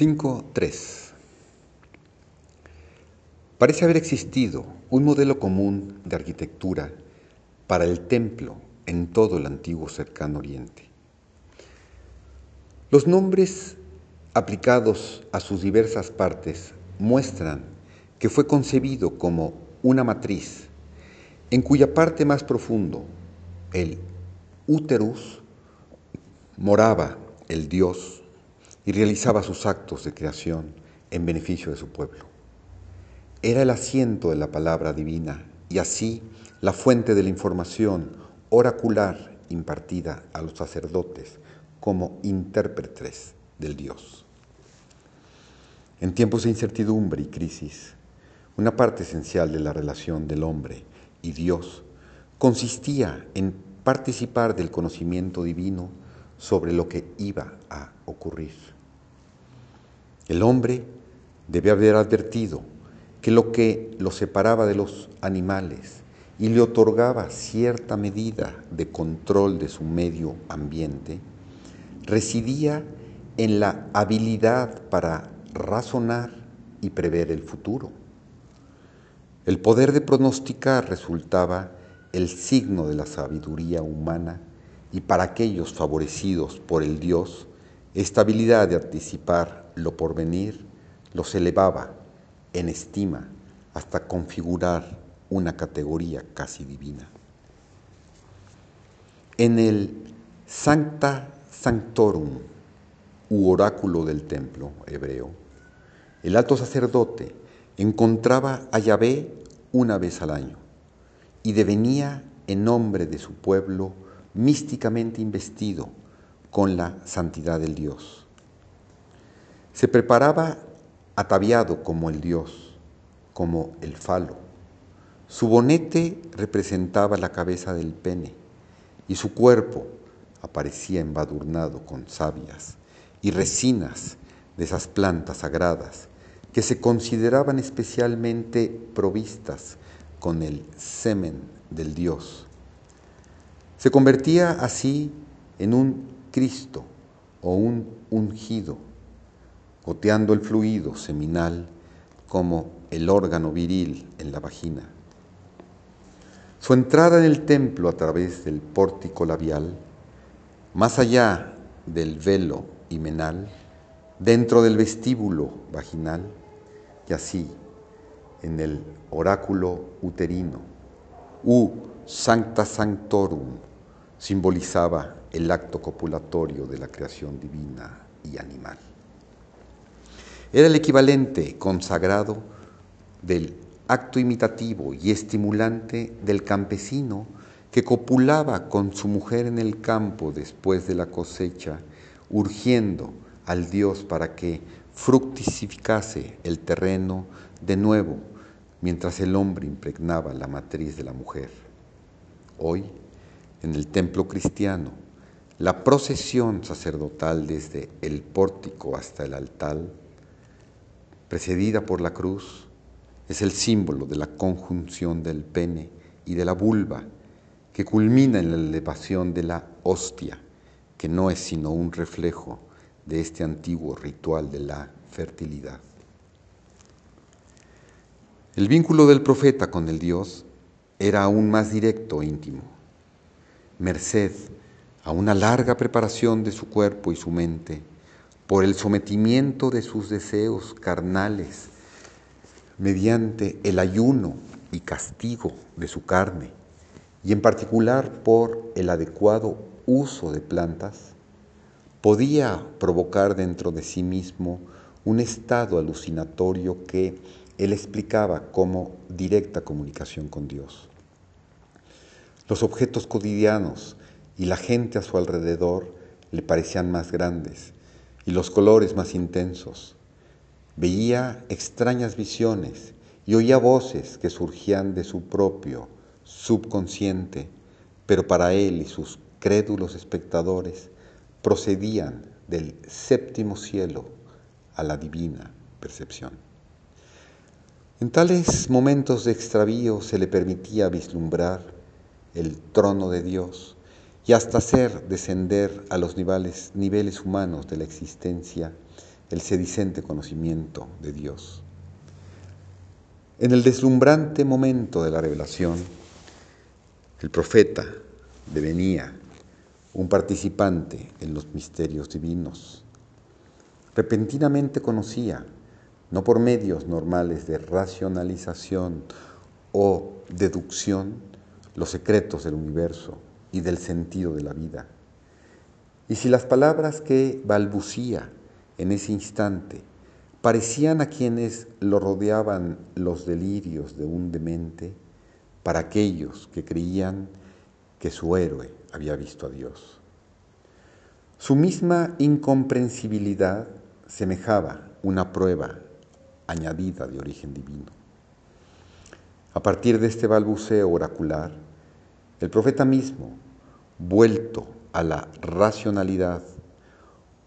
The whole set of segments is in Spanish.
5.3 Parece haber existido un modelo común de arquitectura para el templo en todo el antiguo cercano oriente. Los nombres aplicados a sus diversas partes muestran que fue concebido como una matriz en cuya parte más profundo, el úterus, moraba el Dios y realizaba sus actos de creación en beneficio de su pueblo. Era el asiento de la palabra divina y así la fuente de la información oracular impartida a los sacerdotes como intérpretes del Dios. En tiempos de incertidumbre y crisis, una parte esencial de la relación del hombre y Dios consistía en participar del conocimiento divino sobre lo que iba a ocurrir. El hombre debe haber advertido que lo que lo separaba de los animales y le otorgaba cierta medida de control de su medio ambiente, residía en la habilidad para razonar y prever el futuro. El poder de pronosticar resultaba el signo de la sabiduría humana y para aquellos favorecidos por el Dios, esta habilidad de anticipar lo porvenir los elevaba en estima hasta configurar una categoría casi divina. En el Sancta Sanctorum, u oráculo del templo hebreo, el alto sacerdote encontraba a Yahvé una vez al año y devenía en nombre de su pueblo místicamente investido con la santidad del Dios. Se preparaba ataviado como el Dios, como el falo. Su bonete representaba la cabeza del pene y su cuerpo aparecía embadurnado con sabias y resinas de esas plantas sagradas que se consideraban especialmente provistas con el semen del Dios. Se convertía así en un Cristo o un ungido goteando el fluido seminal como el órgano viril en la vagina. Su entrada en el templo a través del pórtico labial, más allá del velo himenal, dentro del vestíbulo vaginal y así en el oráculo uterino, u sancta sanctorum, simbolizaba el acto copulatorio de la creación divina y animal. Era el equivalente consagrado del acto imitativo y estimulante del campesino que copulaba con su mujer en el campo después de la cosecha, urgiendo al Dios para que fructificase el terreno de nuevo mientras el hombre impregnaba la matriz de la mujer. Hoy, en el templo cristiano, la procesión sacerdotal desde el pórtico hasta el altar precedida por la cruz, es el símbolo de la conjunción del pene y de la vulva, que culmina en la elevación de la hostia, que no es sino un reflejo de este antiguo ritual de la fertilidad. El vínculo del profeta con el Dios era aún más directo e íntimo, merced a una larga preparación de su cuerpo y su mente por el sometimiento de sus deseos carnales, mediante el ayuno y castigo de su carne, y en particular por el adecuado uso de plantas, podía provocar dentro de sí mismo un estado alucinatorio que él explicaba como directa comunicación con Dios. Los objetos cotidianos y la gente a su alrededor le parecían más grandes y los colores más intensos. Veía extrañas visiones y oía voces que surgían de su propio subconsciente, pero para él y sus crédulos espectadores procedían del séptimo cielo a la divina percepción. En tales momentos de extravío se le permitía vislumbrar el trono de Dios, y hasta hacer descender a los niveles, niveles humanos de la existencia el sedicente conocimiento de Dios. En el deslumbrante momento de la revelación, el profeta devenía un participante en los misterios divinos. Repentinamente conocía, no por medios normales de racionalización o deducción, los secretos del universo y del sentido de la vida. Y si las palabras que balbucía en ese instante parecían a quienes lo rodeaban los delirios de un demente, para aquellos que creían que su héroe había visto a Dios. Su misma incomprensibilidad semejaba una prueba añadida de origen divino. A partir de este balbuceo oracular, el profeta mismo, vuelto a la racionalidad,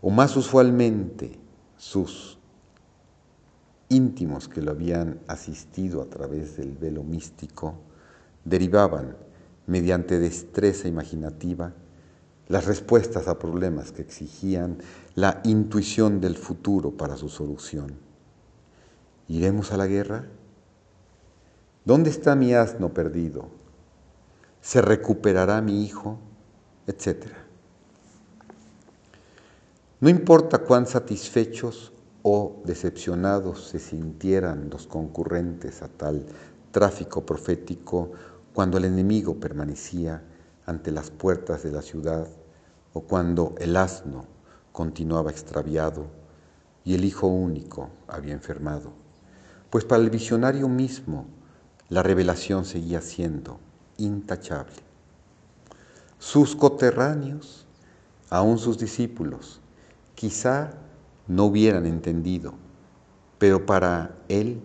o más usualmente sus íntimos que lo habían asistido a través del velo místico, derivaban, mediante destreza imaginativa, las respuestas a problemas que exigían la intuición del futuro para su solución. ¿Iremos a la guerra? ¿Dónde está mi asno perdido? ¿Se recuperará mi hijo? Etcétera. No importa cuán satisfechos o decepcionados se sintieran los concurrentes a tal tráfico profético cuando el enemigo permanecía ante las puertas de la ciudad o cuando el asno continuaba extraviado y el hijo único había enfermado. Pues para el visionario mismo la revelación seguía siendo intachable. Sus coterráneos, aún sus discípulos, quizá no hubieran entendido, pero para él,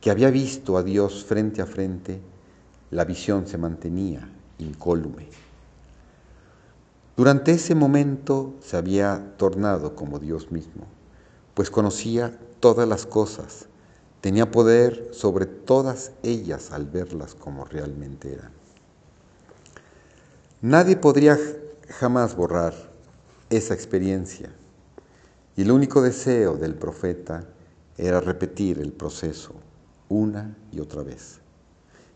que había visto a Dios frente a frente, la visión se mantenía incólume. Durante ese momento se había tornado como Dios mismo, pues conocía todas las cosas, tenía poder sobre todas ellas al verlas como realmente eran. Nadie podría jamás borrar esa experiencia y el único deseo del profeta era repetir el proceso una y otra vez.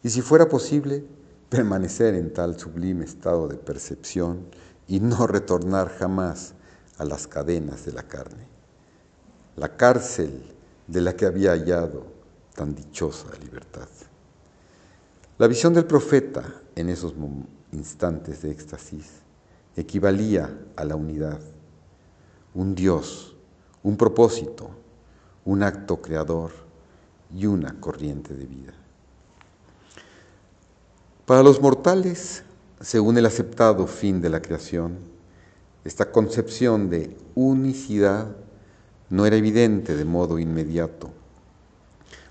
Y si fuera posible, permanecer en tal sublime estado de percepción y no retornar jamás a las cadenas de la carne, la cárcel de la que había hallado tan dichosa libertad. La visión del profeta en esos instantes de éxtasis equivalía a la unidad, un Dios un propósito, un acto creador y una corriente de vida. Para los mortales, según el aceptado fin de la creación, esta concepción de unicidad no era evidente de modo inmediato.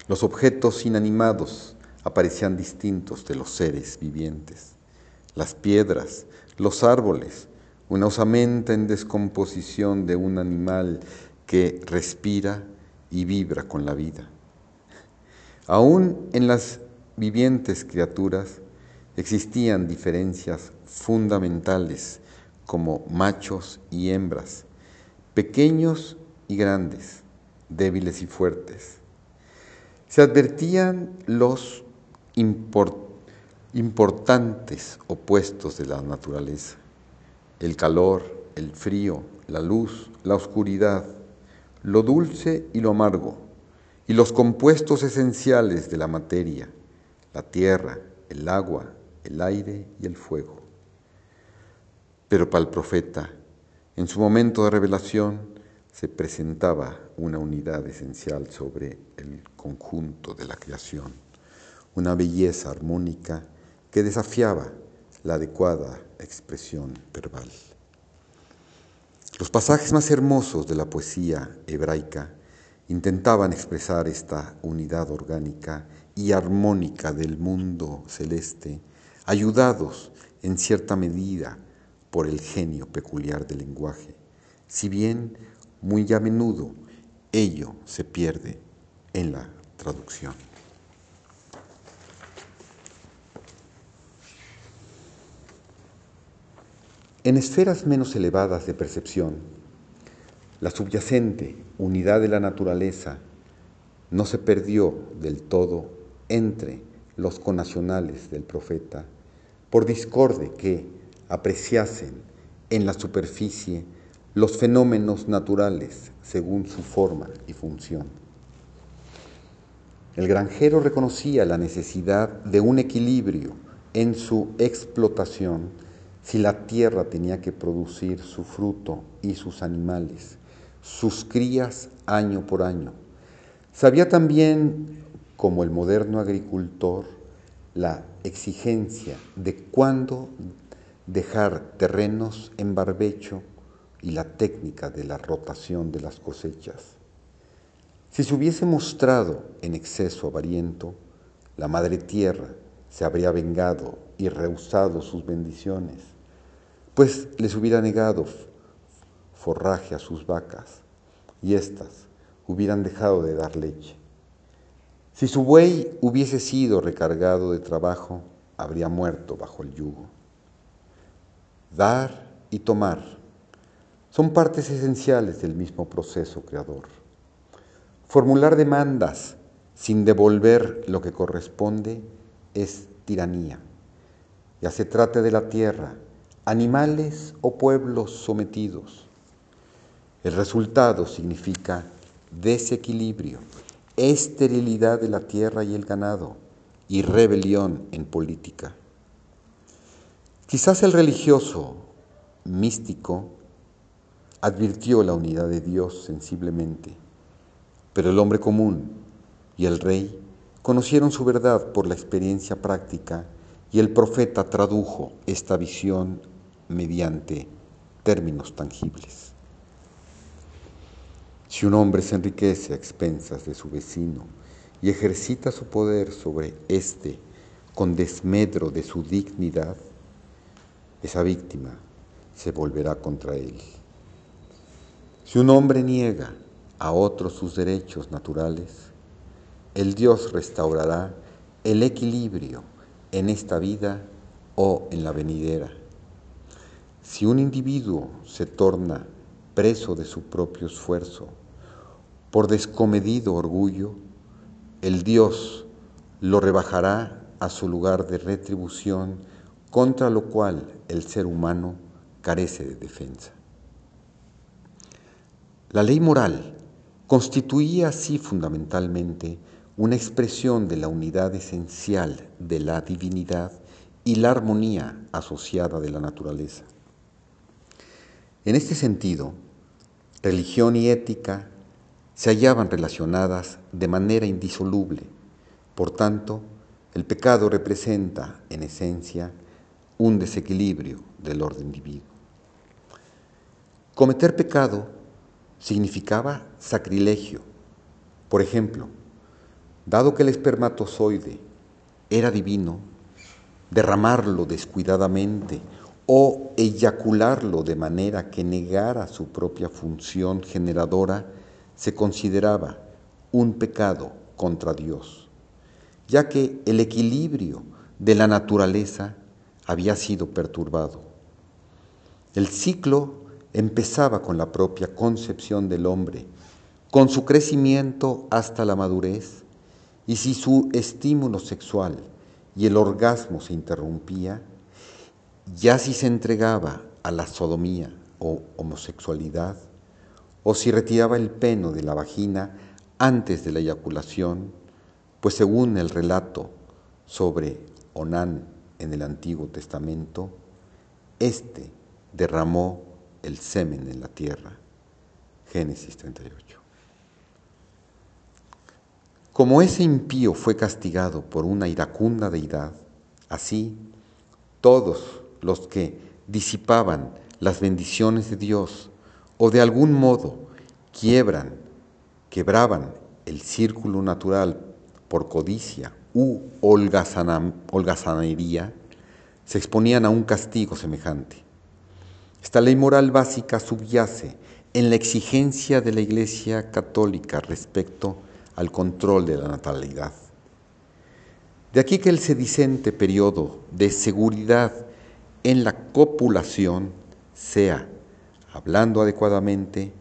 Los objetos inanimados aparecían distintos de los seres vivientes. Las piedras, los árboles, una osamenta en descomposición de un animal que respira y vibra con la vida. Aún en las vivientes criaturas existían diferencias fundamentales como machos y hembras, pequeños y grandes, débiles y fuertes. Se advertían los importantes opuestos de la naturaleza, el calor, el frío, la luz, la oscuridad, lo dulce y lo amargo, y los compuestos esenciales de la materia, la tierra, el agua, el aire y el fuego. Pero para el profeta, en su momento de revelación, se presentaba una unidad esencial sobre el conjunto de la creación, una belleza armónica que desafiaba la adecuada expresión verbal. Los pasajes más hermosos de la poesía hebraica intentaban expresar esta unidad orgánica y armónica del mundo celeste, ayudados en cierta medida por el genio peculiar del lenguaje, si bien muy a menudo ello se pierde en la traducción. En esferas menos elevadas de percepción, La subyacente unidad de la naturaleza no se perdió del todo entre los conacionales del profeta por discorde que apreciasen en la superficie los fenómenos naturales según su forma y función. El granjero reconocía la necesidad de un equilibrio en su explotación si la tierra tenía que producir su fruto y sus animales, sus crías año por año. Sabía también, como el moderno agricultor, la exigencia de cuándo dejar terrenos en barbecho y la técnica de la rotación de las cosechas. Si se hubiese mostrado en exceso avariento, la madre tierra se habría vengado y rehusado sus bendiciones, pues les hubiera negado forraje a sus vacas y éstas hubieran dejado de dar leche. Si su buey hubiese sido recargado de trabajo, habría muerto bajo el yugo. Dar y tomar son partes esenciales del mismo proceso creador. Formular demandas sin devolver lo que corresponde es tiranía. Ya se trate de la tierra, animales o pueblos sometidos. El resultado significa desequilibrio, esterilidad de la tierra y el ganado y rebelión en política. Quizás el religioso, místico, advirtió la unidad de Dios sensiblemente, pero el hombre común y el rey conocieron su verdad por la experiencia práctica y el profeta tradujo esta visión mediante términos tangibles. Si un hombre se enriquece a expensas de su vecino y ejercita su poder sobre éste con desmedro de su dignidad, esa víctima se volverá contra él. Si un hombre niega a otros sus derechos naturales, el Dios restaurará el equilibrio en esta vida o en la venidera. Si un individuo se torna preso de su propio esfuerzo por descomedido orgullo, el Dios lo rebajará a su lugar de retribución, contra lo cual el ser humano carece de defensa. La ley moral constituía así fundamentalmente una expresión de la unidad esencial de la divinidad y la armonía asociada de la naturaleza. En este sentido, religión y ética se hallaban relacionadas de manera indisoluble. Por tanto, el pecado representa, en esencia, un desequilibrio del orden divino. Cometer pecado significaba sacrilegio. Por ejemplo, dado que el espermatozoide era divino, derramarlo descuidadamente o eyacularlo de manera que negara su propia función generadora se consideraba un pecado contra Dios, ya que el equilibrio de la naturaleza había sido perturbado. El ciclo empezaba con la propia concepción del hombre, con su crecimiento hasta la madurez, y si su estímulo sexual y el orgasmo se interrumpía, ya si se entregaba a la sodomía o homosexualidad, o si retiraba el peno de la vagina antes de la eyaculación, pues según el relato sobre Onán en el Antiguo Testamento, éste derramó el semen en la tierra. Génesis 38. Como ese impío fue castigado por una iracunda deidad, así todos los que disipaban las bendiciones de Dios o de algún modo quiebran, quebraban el círculo natural por codicia u holgazanería, se exponían a un castigo semejante. Esta ley moral básica subyace en la exigencia de la Iglesia Católica respecto al control de la natalidad. De aquí que el sedicente periodo de seguridad en la copulación sea, hablando adecuadamente,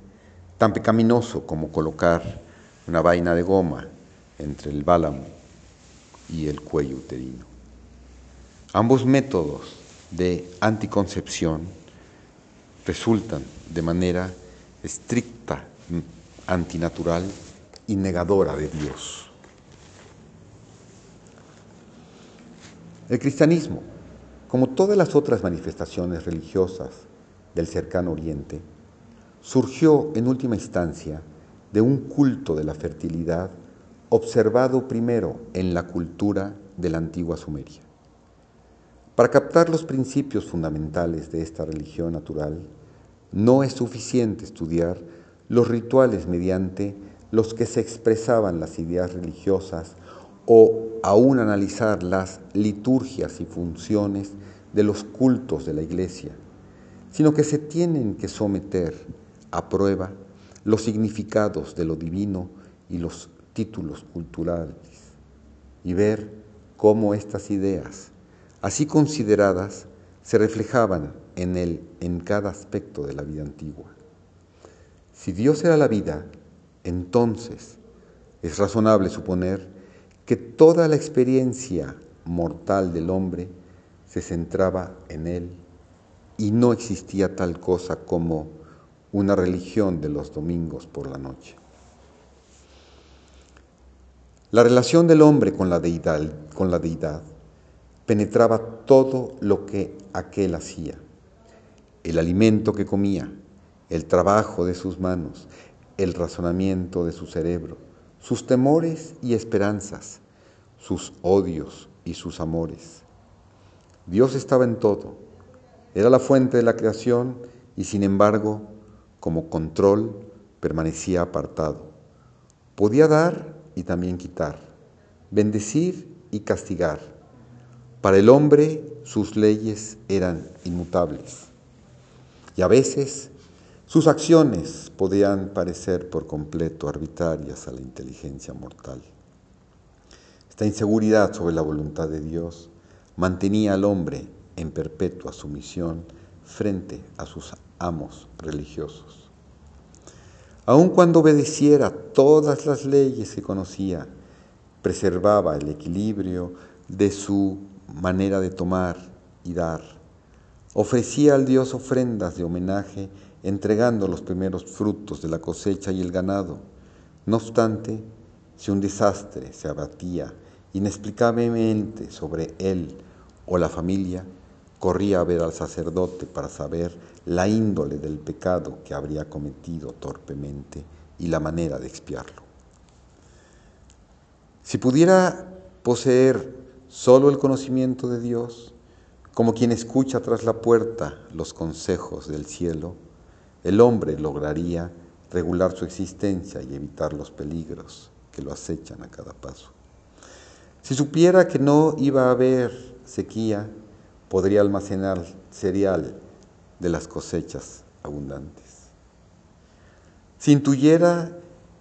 tan pecaminoso como colocar una vaina de goma entre el bálamo y el cuello uterino. Ambos métodos de anticoncepción resultan de manera estricta, antinatural y negadora de Dios. El cristianismo, como todas las otras manifestaciones religiosas del cercano oriente, surgió en última instancia de un culto de la fertilidad observado primero en la cultura de la antigua Sumeria. Para captar los principios fundamentales de esta religión natural, no es suficiente estudiar los rituales mediante los que se expresaban las ideas religiosas o aún analizar las liturgias y funciones de los cultos de la Iglesia, sino que se tienen que someter a prueba los significados de lo divino y los títulos culturales y ver cómo estas ideas así consideradas, se reflejaban en él en cada aspecto de la vida antigua. Si Dios era la vida, entonces es razonable suponer que toda la experiencia mortal del hombre se centraba en él y no existía tal cosa como una religión de los domingos por la noche. La relación del hombre con la deidad, penetraba todo lo que aquel hacía, el alimento que comía, el trabajo de sus manos, el razonamiento de su cerebro, sus temores y esperanzas, sus odios y sus amores. Dios estaba en todo, era la fuente de la creación y sin embargo, como control, permanecía apartado. Podía dar y también quitar, bendecir y castigar para el hombre sus leyes eran inmutables y a veces sus acciones podían parecer por completo arbitrarias a la inteligencia mortal. Esta inseguridad sobre la voluntad de Dios mantenía al hombre en perpetua sumisión frente a sus amos religiosos. Aun cuando obedeciera todas las leyes que conocía, preservaba el equilibrio de su manera de tomar y dar. Ofrecía al Dios ofrendas de homenaje, entregando los primeros frutos de la cosecha y el ganado. No obstante, si un desastre se abatía inexplicablemente sobre él o la familia, corría a ver al sacerdote para saber la índole del pecado que habría cometido torpemente y la manera de expiarlo. Si pudiera poseer Solo el conocimiento de Dios, como quien escucha tras la puerta los consejos del cielo, el hombre lograría regular su existencia y evitar los peligros que lo acechan a cada paso. Si supiera que no iba a haber sequía, podría almacenar cereal de las cosechas abundantes. Si intuyera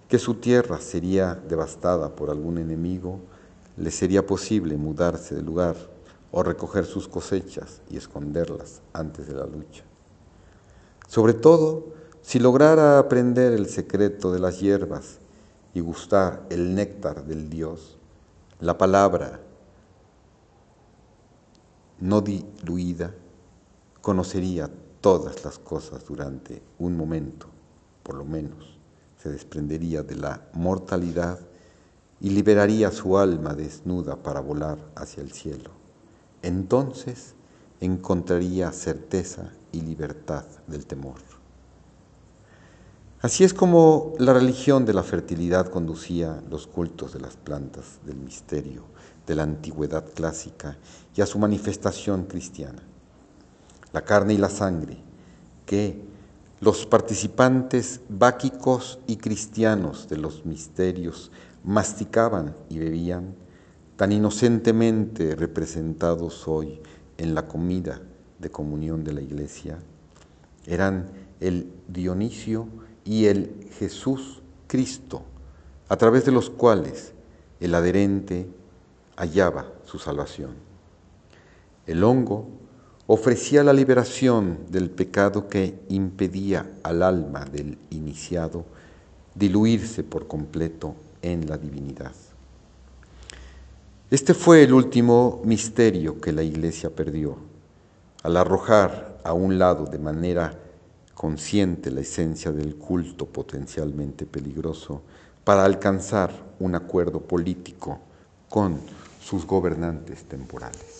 que su tierra sería devastada por algún enemigo, le sería posible mudarse de lugar o recoger sus cosechas y esconderlas antes de la lucha. Sobre todo, si lograra aprender el secreto de las hierbas y gustar el néctar del Dios, la palabra no diluida conocería todas las cosas durante un momento, por lo menos, se desprendería de la mortalidad y liberaría su alma desnuda para volar hacia el cielo. Entonces encontraría certeza y libertad del temor. Así es como la religión de la fertilidad conducía los cultos de las plantas del misterio de la antigüedad clásica y a su manifestación cristiana. La carne y la sangre, que los participantes báquicos y cristianos de los misterios masticaban y bebían, tan inocentemente representados hoy en la comida de comunión de la iglesia, eran el Dionisio y el Jesús Cristo, a través de los cuales el adherente hallaba su salvación. El hongo ofrecía la liberación del pecado que impedía al alma del iniciado diluirse por completo en la divinidad. Este fue el último misterio que la Iglesia perdió, al arrojar a un lado de manera consciente la esencia del culto potencialmente peligroso para alcanzar un acuerdo político con sus gobernantes temporales.